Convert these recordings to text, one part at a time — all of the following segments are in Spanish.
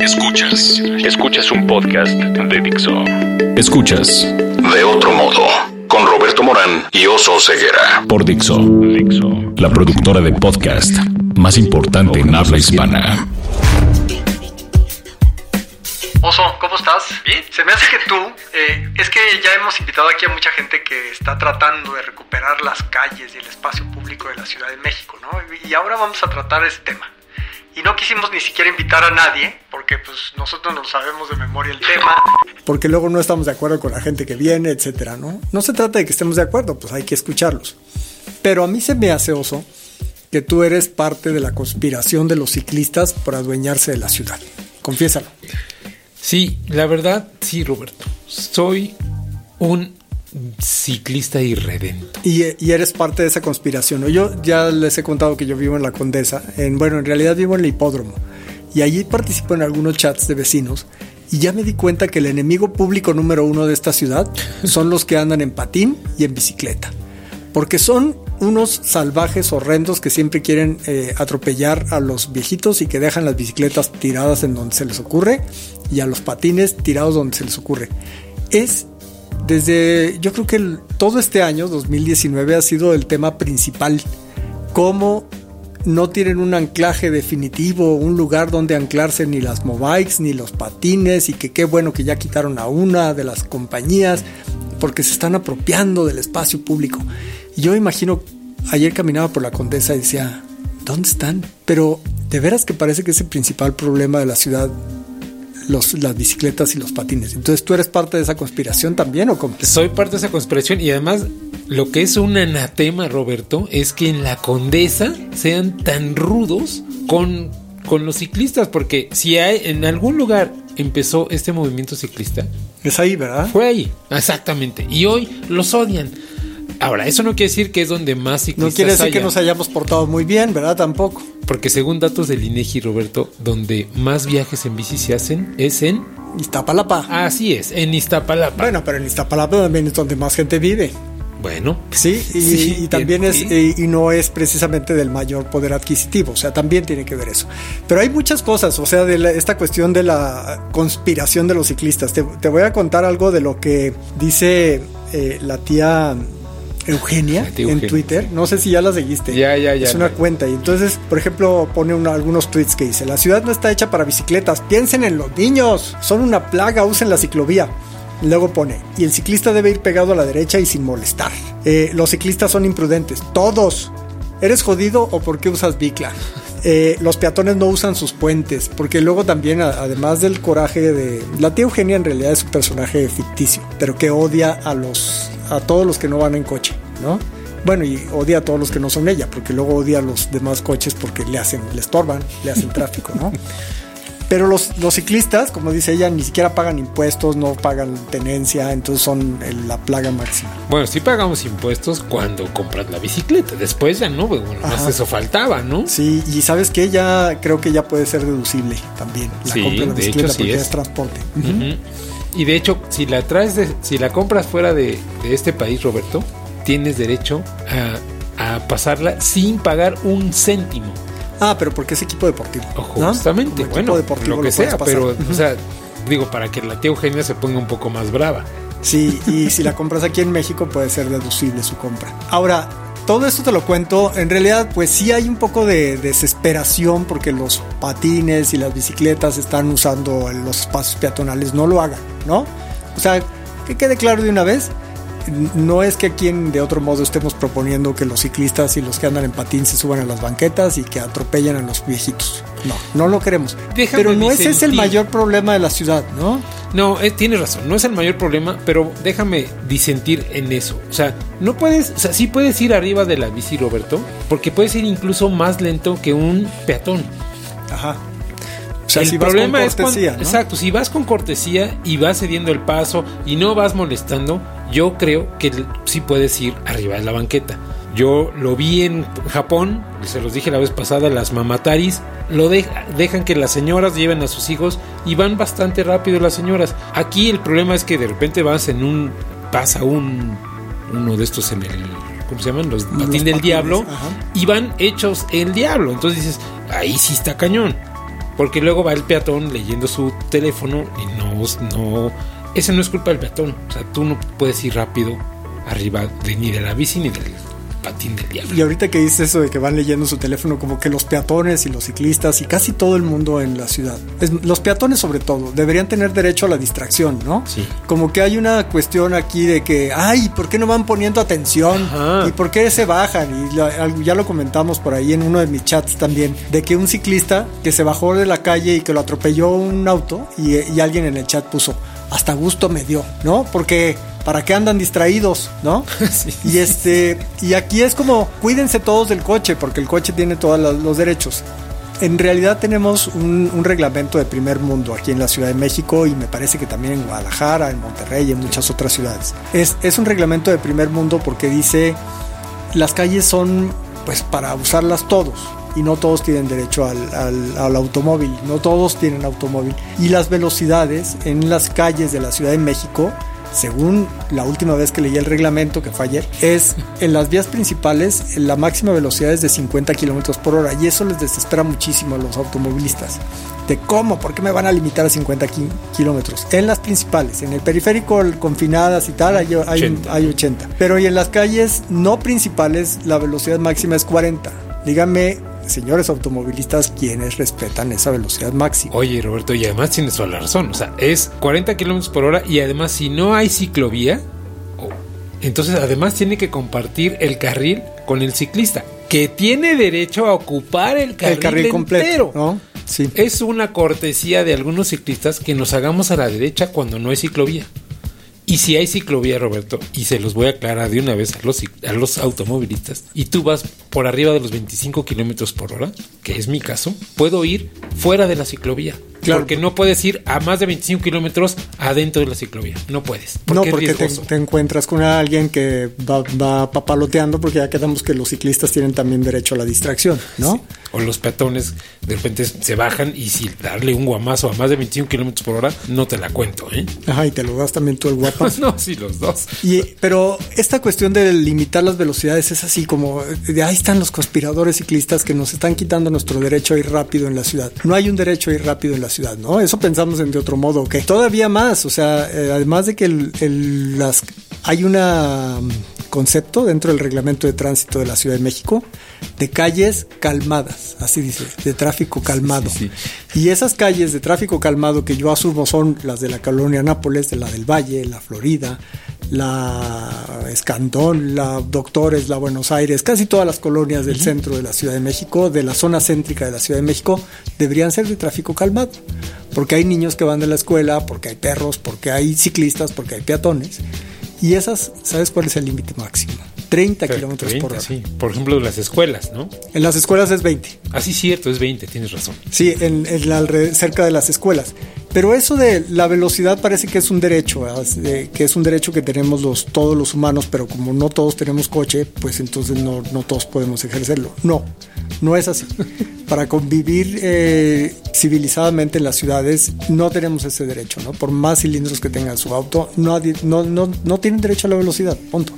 Escuchas. Escuchas un podcast de Dixo. Escuchas De otro modo con Roberto Morán y Oso Ceguera. Por Dixo. Dixo. La productora de podcast más importante en habla hispana. Oso, ¿cómo estás? Bien. Se me hace que tú, eh, es que ya hemos invitado aquí a mucha gente que está tratando de recuperar las calles y el espacio público de la Ciudad de México, ¿no? Y ahora vamos a tratar ese tema y no quisimos ni siquiera invitar a nadie, porque pues nosotros no sabemos de memoria el tema. Porque luego no estamos de acuerdo con la gente que viene, etcétera, ¿no? No se trata de que estemos de acuerdo, pues hay que escucharlos. Pero a mí se me hace oso que tú eres parte de la conspiración de los ciclistas por adueñarse de la ciudad. Confiésalo. Sí, la verdad, sí, Roberto. Soy un ciclista irredento. Y, y, eres parte de esa conspiración. Yo ya les he contado que yo vivo en la Condesa. En, bueno, en realidad vivo en el hipódromo. Y allí participo en algunos chats de vecinos. Y ya me di cuenta que el enemigo público número uno de esta ciudad son los que andan en patín y en bicicleta. Porque son unos salvajes horrendos que siempre quieren eh, atropellar a los viejitos y que dejan las bicicletas tiradas en donde se les ocurre y a los patines tirados donde se les ocurre. Es desde, yo creo que todo este año, 2019, ha sido el tema principal. Cómo no tienen un anclaje definitivo, un lugar donde anclarse ni las mobikes ni los patines y que qué bueno que ya quitaron a una de las compañías porque se están apropiando del espacio público. Yo imagino, ayer caminaba por la Condesa y decía, ¿dónde están? Pero de veras que parece que es el principal problema de la ciudad las bicicletas y los patines. Entonces, ¿tú eres parte de esa conspiración también o cómo? Soy parte de esa conspiración y además lo que es un anatema, Roberto, es que en la Condesa sean tan rudos con, con los ciclistas, porque si hay en algún lugar empezó este movimiento ciclista. Es ahí, ¿verdad? Fue ahí, exactamente. Y hoy los odian. Ahora, eso no quiere decir que es donde más ciclistas No quiere decir que nos hayamos portado muy bien, ¿verdad? Tampoco. Porque según datos del INEGI, Roberto, donde más viajes en bici se hacen es en Iztapalapa. Así es, en Iztapalapa. Bueno, pero en Iztapalapa también es donde más gente vive. Bueno, sí, y, también es, y, no es precisamente del mayor poder adquisitivo, o sea, también tiene que ver eso. Pero hay muchas cosas, o sea, de esta cuestión de la conspiración de los ciclistas. Te, voy a contar algo de lo que dice eh, la tía Eugenia, en Twitter. No sé si ya la seguiste. Ya, ya, ya. Es una cuenta. Y entonces, por ejemplo, pone algunos tweets que dice: La ciudad no está hecha para bicicletas. Piensen en los niños. Son una plaga. Usen la ciclovía. Luego pone, y el ciclista debe ir pegado a la derecha y sin molestar. Eh, los ciclistas son imprudentes, todos. ¿Eres jodido o por qué usas bicla? Eh, los peatones no usan sus puentes, porque luego también, además del coraje de... La tía Eugenia en realidad es un personaje ficticio, pero que odia a los a todos los que no van en coche, ¿no? Bueno, y odia a todos los que no son ella, porque luego odia a los demás coches porque le hacen, le estorban, le hacen tráfico, ¿no? Pero los, los, ciclistas, como dice ella, ni siquiera pagan impuestos, no pagan tenencia, entonces son la plaga máxima. Bueno, sí pagamos impuestos cuando compras la bicicleta, después ya no, bueno, más eso faltaba, ¿no? Sí, y sabes que ya creo que ya puede ser deducible también la sí, compra de la bicicleta porque es. es transporte. Y de hecho, si la traes, de, si la compras fuera de, de, este país, Roberto, tienes derecho a, a, pasarla sin pagar un céntimo. Ah, pero porque es equipo deportivo. ¿no? Justamente, bueno, lo que sea, pero, o sea, digo, para que la tía Eugenia se ponga un poco más brava. Sí, y si la compras aquí en México puede ser deducible su compra. Ahora, todo esto te lo cuento, en realidad pues sí hay un poco de desesperación porque los patines y las bicicletas están usando los espacios peatonales, no lo hagan, ¿no? O sea, que quede claro de una vez, no es que aquí en, de otro modo estemos proponiendo que los ciclistas y los que andan en patín se suban a las banquetas y que atropellen a los viejitos. No, no lo queremos. Déjame pero no ese es el mayor problema de la ciudad, ¿no? No, eh, tienes razón, no es el mayor problema, pero déjame disentir en eso. O sea, no puedes, o sea, sí puedes ir arriba de la bici, Roberto, porque puedes ir incluso más lento que un peatón. Ajá. O sea, el si vas problema con es cuando, cortesía, ¿no? exacto, si vas con cortesía y vas cediendo el paso y no vas molestando, yo creo que sí puedes ir arriba de la banqueta. Yo lo vi en Japón, se los dije la vez pasada, las mamataris lo de, dejan que las señoras lleven a sus hijos y van bastante rápido las señoras. Aquí el problema es que de repente vas en un pasa un uno de estos en el ¿cómo se llaman? Los patín Los del patines, diablo ajá. y van hechos el diablo. Entonces dices, ahí sí está cañón. Porque luego va el peatón leyendo su teléfono y no, no, esa no es culpa del peatón. O sea, tú no puedes ir rápido arriba de, ni de la bici ni del patín del diablo. Y ahorita que dices eso de que van leyendo su teléfono, como que los peatones y los ciclistas y casi todo el mundo en la ciudad, los peatones sobre todo, deberían tener derecho a la distracción, ¿no? Sí. Como que hay una cuestión aquí de que, ay, ¿por qué no van poniendo atención? ¿Y por qué se bajan? Y ya lo comentamos por ahí en uno de mis chats también, de que un ciclista que se bajó de la calle y que lo atropelló un auto y, y alguien en el chat puso, hasta gusto me dio, ¿no? Porque ¿para qué andan distraídos, no? y este y aquí es como cuídense todos del coche porque el coche tiene todos los derechos. En realidad tenemos un, reglamento de primer mundo aquí en la Ciudad de México y me parece que también en Guadalajara, en Monterrey y en muchas otras ciudades. Es, es un reglamento de primer mundo porque dice las calles son pues para usarlas todos y no todos tienen derecho al, automóvil, no todos tienen automóvil. Y las velocidades en las calles de la Ciudad de México, según la última vez que leí el reglamento, que fue ayer, es en las vías principales la máxima velocidad es de 50 kilómetros por hora y eso les desespera muchísimo a los automovilistas. De cómo, por qué me van a limitar a 50 kilómetros. En las principales, en el periférico, confinadas y tal, hay, hay, hay 80. Pero y en las calles no principales, la velocidad máxima es 40. Dígame señores automovilistas quienes respetan esa velocidad máxima. Oye, Roberto, y además tienes toda la razón. O sea, es 40 kilómetros por hora y además, si no hay ciclovía, entonces además tiene que compartir el carril con el ciclista, que tiene derecho a ocupar el carril, el carril completo. ¿no? Sí. Es una cortesía de algunos ciclistas que nos hagamos a la derecha cuando no hay ciclovía. Y si hay ciclovía, Roberto, y se los voy a aclarar de una vez a los, a los automovilistas, y tú vas por arriba de los 25 kilómetros por hora, que es mi caso, puedo ir fuera de la ciclovía. Porque no puedes ir a más de 25 kilómetros adentro de la ciclovía. No puedes. no, porque te, encuentras con alguien que va, papaloteando, porque ya quedamos que los ciclistas tienen también derecho a la distracción, ¿no? O los peatones de repente se bajan y si darle un guamazo a más de 25 kilómetros por hora, no te la cuento, ¿eh? Ajá, y te lo das también tú el guapazo. no, sí, los dos. Y, pero esta cuestión de limitar las velocidades es así como de ahí están los conspiradores ciclistas que nos están quitando nuestro derecho a ir rápido en la ciudad. No hay un derecho a ir rápido en la ciudad, ¿no? Eso pensamos en de otro modo, que todavía más, o sea, eh, además de que las hay un mm, concepto dentro del reglamento de tránsito de la Ciudad de México de calles calmadas, así dice, de tráfico calmado. Y esas calles de tráfico calmado que yo asumo son las de la colonia Nápoles, de la del Valle, la Florida, la Escandón, la Doctores, la Buenos Aires, casi todas las colonias del centro de la Ciudad de México, de la zona céntrica de la Ciudad de México, deberían ser de tráfico calmado. Porque hay niños que van de la escuela, porque hay perros, porque hay ciclistas, porque hay peatones. Y esas, ¿sabes cuál es el límite máximo? 30 kilómetros por hora. Sí. Por ejemplo, las escuelas, ¿no? En las escuelas es 20. Así ah, cierto, es 20, tienes razón. Sí, en, cerca de las escuelas. Pero eso de la velocidad parece que es un derecho, que es un derecho que tenemos los, todos los humanos, pero como no todos tenemos coche, pues entonces no, no todos podemos ejercerlo. No, no es así. Para convivir eh, civilizadamente en las ciudades no tenemos ese derecho, ¿no? Por más cilindros que tenga su auto, no, no, no, no tienen derecho a la velocidad, punto.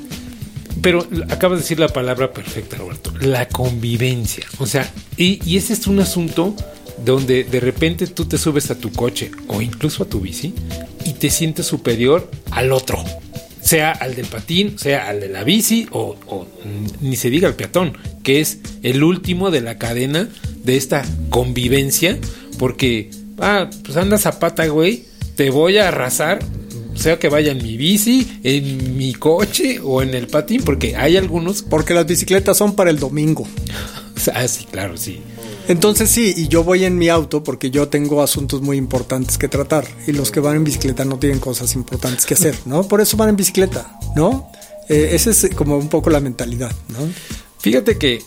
Pero acabas de decir la palabra perfecta, Roberto, la convivencia. O sea, y, ese es un asunto donde de repente tú te subes a tu coche o incluso a tu bici y te sientes superior al otro. Sea al del patín, sea al de la bici o, ni se diga al peatón, que es el último de la cadena de esta convivencia, porque, ah, pues andas a pata, güey, te voy a arrasar sea que vaya en mi bici, en mi coche o en el patín, porque hay algunos. Porque las bicicletas son para el domingo. ah, sí, claro, sí. Entonces sí, y yo voy en mi auto porque yo tengo asuntos muy importantes que tratar y los que van en bicicleta no tienen cosas importantes que hacer, ¿no? Por eso van en bicicleta, ¿no? Eh, esa es como un poco la mentalidad, ¿no? Fíjate que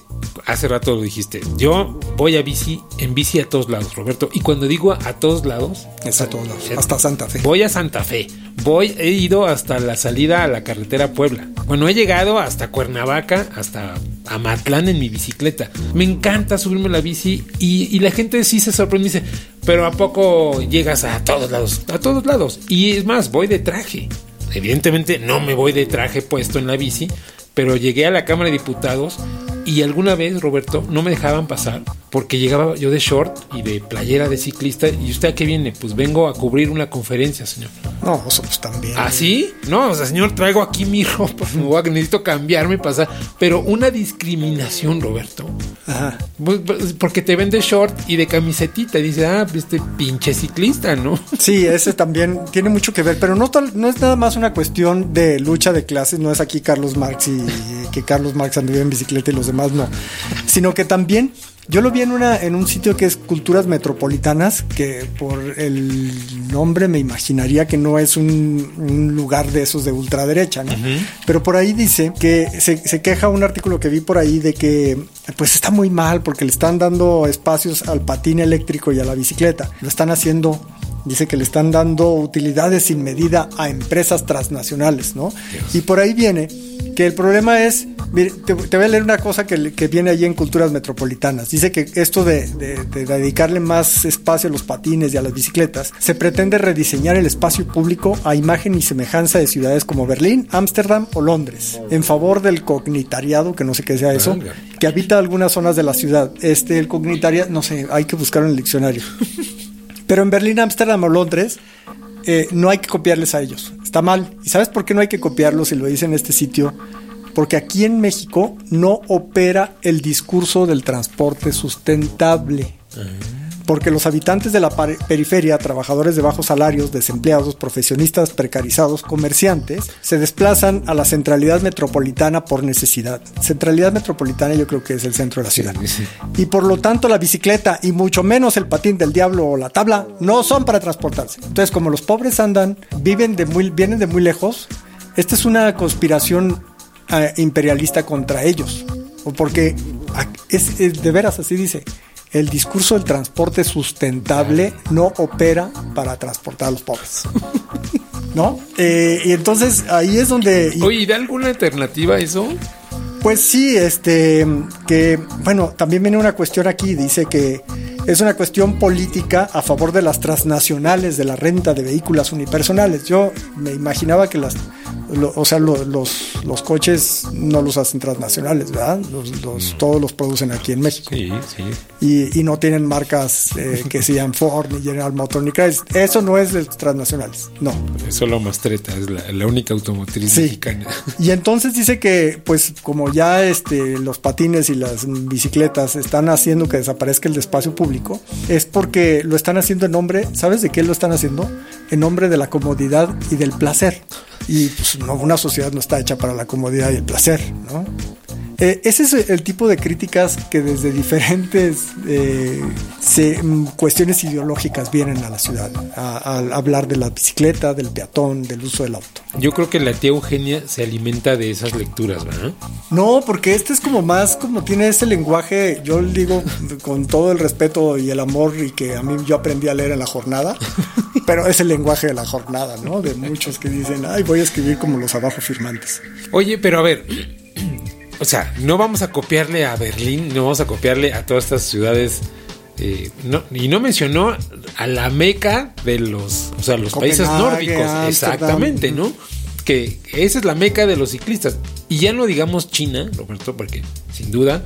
hace rato lo dijiste, yo voy a bici, en bici a todos lados, Roberto. Y cuando digo a todos lados, es a todos lados, hasta Santa Fe. Voy a Santa Fe, voy, he ido hasta la salida a la carretera Puebla. Bueno, he llegado hasta Cuernavaca, hasta Amatlán en mi bicicleta. Me encanta subirme la bici y, la gente sí se sorprende y dice, pero ¿a poco llegas a todos lados? A todos lados. Y es más, voy de traje. Evidentemente no me voy de traje puesto en la bici, pero llegué a la Cámara de Diputados Y alguna vez, Roberto, no me dejaban pasar porque llegaba yo de short y de playera de ciclista. ¿Y usted a qué viene? Pues vengo a cubrir una conferencia, señor. No, vosotros también. ¿Ah, sí? No, o sea, señor, traigo aquí mi ropa. necesito cambiarme, pasar. Pero una discriminación, Roberto. Ajá. Pues, pues, porque te vende short y de camisetita. Y dice, ah, este pinche ciclista, ¿no? Sí, ese también tiene mucho que ver. Pero no, no es nada más una cuestión de lucha de clases. No es aquí Carlos Marx y que Carlos Marx anduvo en bicicleta y los demás no. Sino que también yo lo vi en, una, en un sitio que es Culturas Metropolitanas, que por el nombre me imaginaría que no es un, lugar de esos de ultraderecha, ¿no? Pero por ahí dice que se, se, queja un artículo que vi por ahí de que pues está muy mal porque le están dando espacios al patín eléctrico y a la bicicleta. Lo están haciendo Dice que le están dando utilidades sin medida a empresas transnacionales, ¿no? Y por ahí viene que el problema es, mire, te, voy a leer una cosa que, viene allí en Culturas Metropolitanas. Dice que esto de, dedicarle más espacio a los patines y a las bicicletas, se pretende rediseñar el espacio público a imagen y semejanza de ciudades como Berlín, Ámsterdam o Londres, en favor del cognitariado, que no sé qué sea eso, que habita algunas zonas de la ciudad. Este, el cognitariado, no sé, hay que buscarlo en el diccionario. Pero en Berlín, Ámsterdam o Londres eh, no hay que copiarles a ellos. Está mal. ¿Y sabes por qué no hay que copiarlos? Y lo dice en este sitio. Porque aquí en México no opera el discurso del transporte sustentable. Porque los habitantes de la periferia, trabajadores de bajos salarios, desempleados, profesionistas precarizados, comerciantes, se desplazan a la centralidad metropolitana por necesidad. Centralidad metropolitana yo creo que es el centro de la ciudad. Y por lo tanto la bicicleta y mucho menos el patín del diablo o la tabla no son para transportarse. Entonces como los pobres andan, viven de muy, vienen de muy lejos, esta es una conspiración eh, imperialista contra ellos. O porque es de veras así dice el discurso del transporte sustentable no opera para transportar a los pobres. ¿No? Eh, y entonces ahí es donde... Oye, ¿y da alguna alternativa a eso? Pues sí, este, que, bueno, también viene una cuestión aquí, dice que es una cuestión política a favor de las transnacionales de la renta de vehículos unipersonales. Yo me imaginaba que las o sea, los, los coches no los hacen transnacionales, ¿verdad? Los, Todos los producen aquí en México. Sí, sí. Y, y no tienen marcas eh, que sean Ford, ni General Motors, ni Chrysler. Eso no es de transnacionales, no. Es solo Mastreta, es la, única automotriz mexicana. Y entonces dice que, pues, como ya este, los patines y las bicicletas están haciendo que desaparezca el espacio público, es porque lo están haciendo en nombre, ¿sabes de qué lo están haciendo? En nombre de la comodidad y del placer. Y pues, no, una sociedad no está hecha para la comodidad y el placer, ¿no? Eh, ese es el tipo de críticas que desde diferentes eh, mm, cuestiones ideológicas vienen a la ciudad, a, hablar de la bicicleta, del peatón, del uso del auto. Yo creo que la tía Eugenia se alimenta de esas lecturas, ¿verdad? No, porque este es como más, como tiene ese lenguaje, yo digo con todo el respeto y el amor y que a mí yo aprendí a leer en la jornada, pero es el lenguaje de la jornada, ¿no? De muchos que dicen, ay, voy a escribir como los abajo firmantes. Oye, pero a ver, o sea, no vamos a copiarle a Berlín, no vamos a copiarle a todas estas ciudades. Eh, y no mencionó a la meca de los, o sea, los países nórdicos. Exactamente, ¿no? Que esa es la meca de los ciclistas. Y ya no digamos China, Roberto, porque sin duda,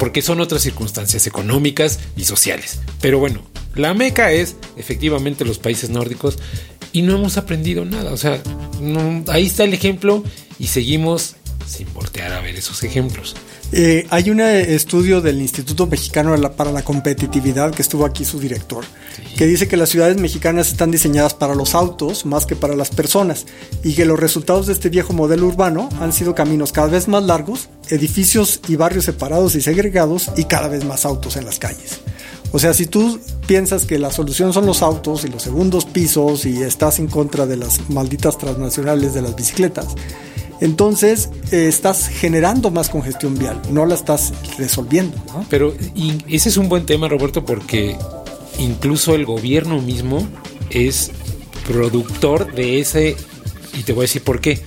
porque son otras circunstancias económicas y sociales. Pero bueno, la meca es efectivamente los países nórdicos y no hemos aprendido nada. O sea, ahí está el ejemplo y seguimos sin voltear a ver esos ejemplos. Eh, hay un estudio del Instituto Mexicano para la Competitividad, que estuvo aquí su director, que dice que las ciudades mexicanas están diseñadas para los autos más que para las personas y que los resultados de este viejo modelo urbano han sido caminos cada vez más largos, edificios y barrios separados y segregados y cada vez más autos en las calles. O sea, si tú piensas que la solución son los autos y los segundos pisos y estás en contra de las malditas transnacionales de las bicicletas, entonces eh, estás generando más congestión vial, no la estás resolviendo. Pero ese es un buen tema, Roberto, porque incluso el gobierno mismo es productor de ese, y te voy a decir por qué.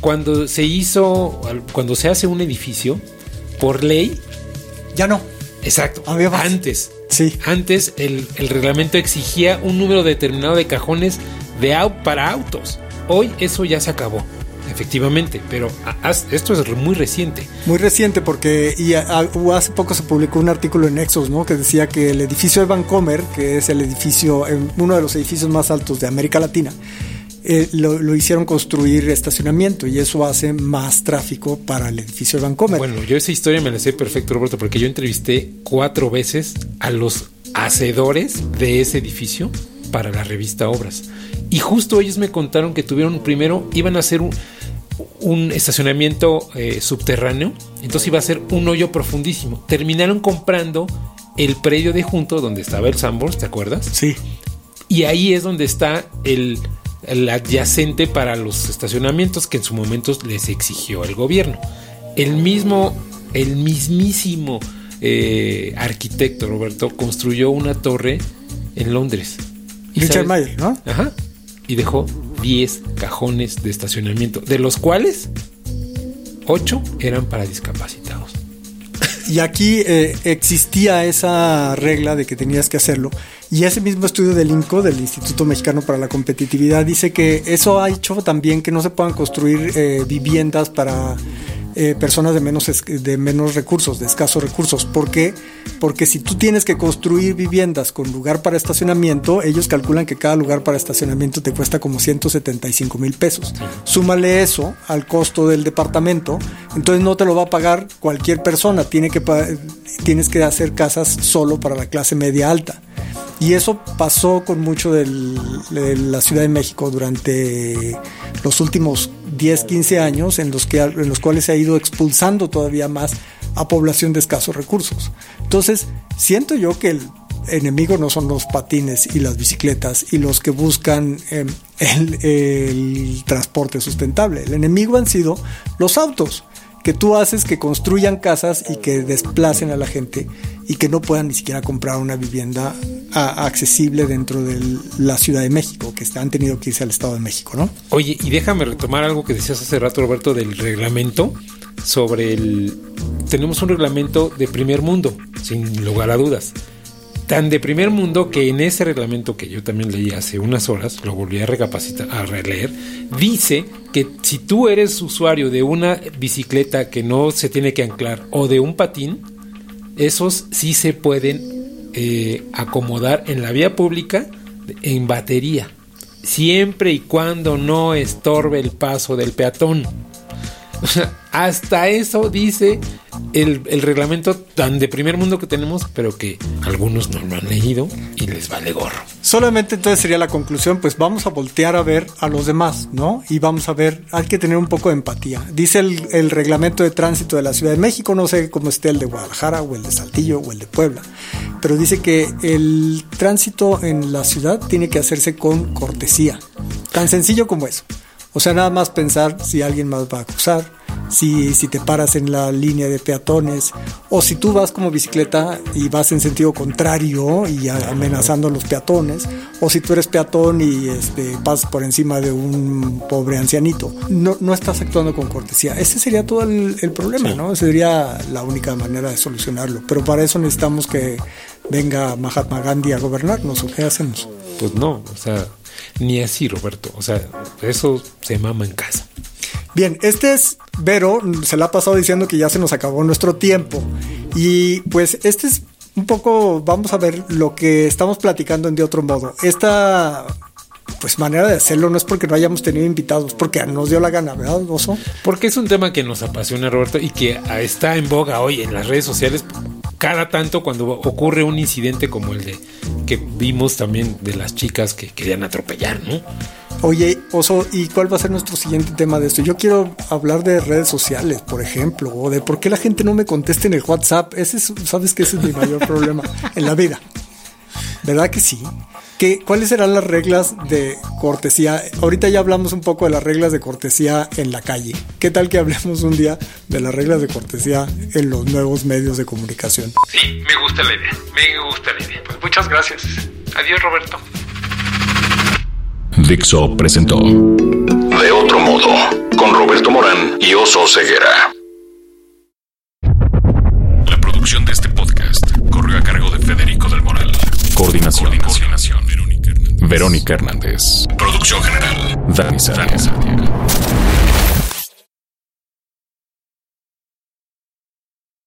Cuando se hizo, cuando se hace un edificio, por ley... Ya no. Exacto. Antes. Sí. Antes el, reglamento exigía un número determinado de cajones de, para autos. Hoy eso ya se acabó. Efectivamente, pero esto es muy reciente. Muy reciente porque y hace poco se publicó un artículo en Nexos, ¿no? Que decía que el edificio de Vancomer, que es el edificio, uno de los edificios más altos de América Latina, eh, lo, hicieron construir estacionamiento y eso hace más tráfico para el edificio de Vancomer. Bueno, yo esa historia me la sé perfecto, Roberto, porque yo entrevisté cuatro veces a los hacedores de ese edificio para la revista Obras. Y justo ellos me contaron que tuvieron primero, iban a hacer un, estacionamiento eh, subterráneo, entonces iba a ser un hoyo profundísimo. Terminaron comprando el predio de junto donde estaba el Sambors, ¿te acuerdas? Sí. Y ahí es donde está el, adyacente para los estacionamientos que en su momento les exigió el gobierno. El mismo, el mismísimo eh, arquitecto Roberto construyó una torre en Londres. Richard Mayer, ¿no? Ajá y dejó 10 cajones de estacionamiento, de los cuales 8 eran para discapacitados. Y aquí eh, existía esa regla de que tenías que hacerlo. Y ese mismo estudio del INCO, del Instituto Mexicano para la Competitividad, dice que eso ha hecho también que no se puedan construir eh, viviendas para eh, personas de menos, de menos recursos, de escasos recursos. ¿Por qué? Porque si tú tienes que construir viviendas con lugar para estacionamiento, ellos calculan que cada lugar para estacionamiento te cuesta como 175 mil pesos. Súmale eso al costo del departamento, entonces no te lo va a pagar cualquier persona, tienes que hacer casas solo para la clase media alta. Y eso pasó con mucho de la Ciudad de México durante los últimos 10, 15 años, en los, que, en los cuales se ha ido expulsando todavía más a población de escasos recursos. Entonces, siento yo que el enemigo no son los patines y las bicicletas y los que buscan em, el transporte sustentable. El enemigo han sido los autos que tú haces que construyan casas y que desplacen a la gente y que no puedan ni siquiera comprar una vivienda accesible dentro de la Ciudad de México, que han tenido que irse al Estado de México, ¿no? Oye, y déjame retomar algo que decías hace rato, Roberto, del reglamento sobre el... Tenemos un reglamento de primer mundo, sin lugar a dudas tan de primer mundo que en ese reglamento que yo también leí hace unas horas, lo volví a recapacitar, a releer, dice que si tú eres usuario de una bicicleta que no se tiene que anclar o de un patín, esos sí se pueden eh, acomodar en la vía pública en batería, siempre y cuando no estorbe el paso del peatón. hasta eso dice el, reglamento tan de primer mundo que tenemos, pero que algunos no lo han leído y les vale gorro. Solamente entonces sería la conclusión, pues vamos a voltear a ver a los demás, ¿no? Y vamos a ver, hay que tener un poco de empatía. Dice el, el reglamento de tránsito de la Ciudad de México, no sé cómo esté el de Guadalajara o el de Saltillo o el de Puebla, pero dice que el tránsito en la ciudad tiene que hacerse con cortesía. Tan sencillo como eso. O sea, nada más pensar si alguien más va a cruzar, si, si te paras en la línea de peatones, o si tú vas como bicicleta y vas en sentido contrario y amenazando a los peatones, o si tú eres peatón y este, pasas por encima de un pobre ancianito. No, no estás actuando con cortesía. Ese sería todo el, problema, ¿no? Esa sería la única manera de solucionarlo. Pero para eso necesitamos que venga Mahatma Gandhi a gobernarnos, ¿o qué hacemos? Pues no, o sea ni así, Roberto. O sea, eso se mama en casa. Bien, este es Vero, se la ha pasado diciendo que ya se nos acabó nuestro tiempo. Y pues este es un poco, vamos a ver lo que estamos platicando en de otro modo. Esta pues manera de hacerlo no es porque no hayamos tenido invitados, porque nos dio la gana, ¿verdad, Oso? Porque es un tema que nos apasiona, Roberto, y que está en boga hoy en las redes sociales cada tanto cuando ocurre un incidente como el de que vimos también de las chicas que querían atropellar, ¿no? Oye, Oso, ¿y cuál va a ser nuestro siguiente tema de esto? Yo quiero hablar de redes sociales, por ejemplo, o de por qué la gente no me contesta en el WhatsApp. Ese es, sabes que ese es mi mayor problema en la vida. ¿Verdad que sí? ¿Cuáles serán las reglas de cortesía? Ahorita ya hablamos un poco de las reglas de cortesía en la calle. ¿Qué tal que hablemos un día de las reglas de cortesía en los nuevos medios de comunicación? Sí, me gusta la idea. Me gusta la idea. Pues muchas gracias. Adiós, Roberto. Dixo presentó De otro modo, con Roberto Morán y Oso Ceguera. La producción de este podcast corrió a cargo de Federico del Moral. Coordinación. Coordinación. Verónica Hernández. Producción general. Dani Sadia.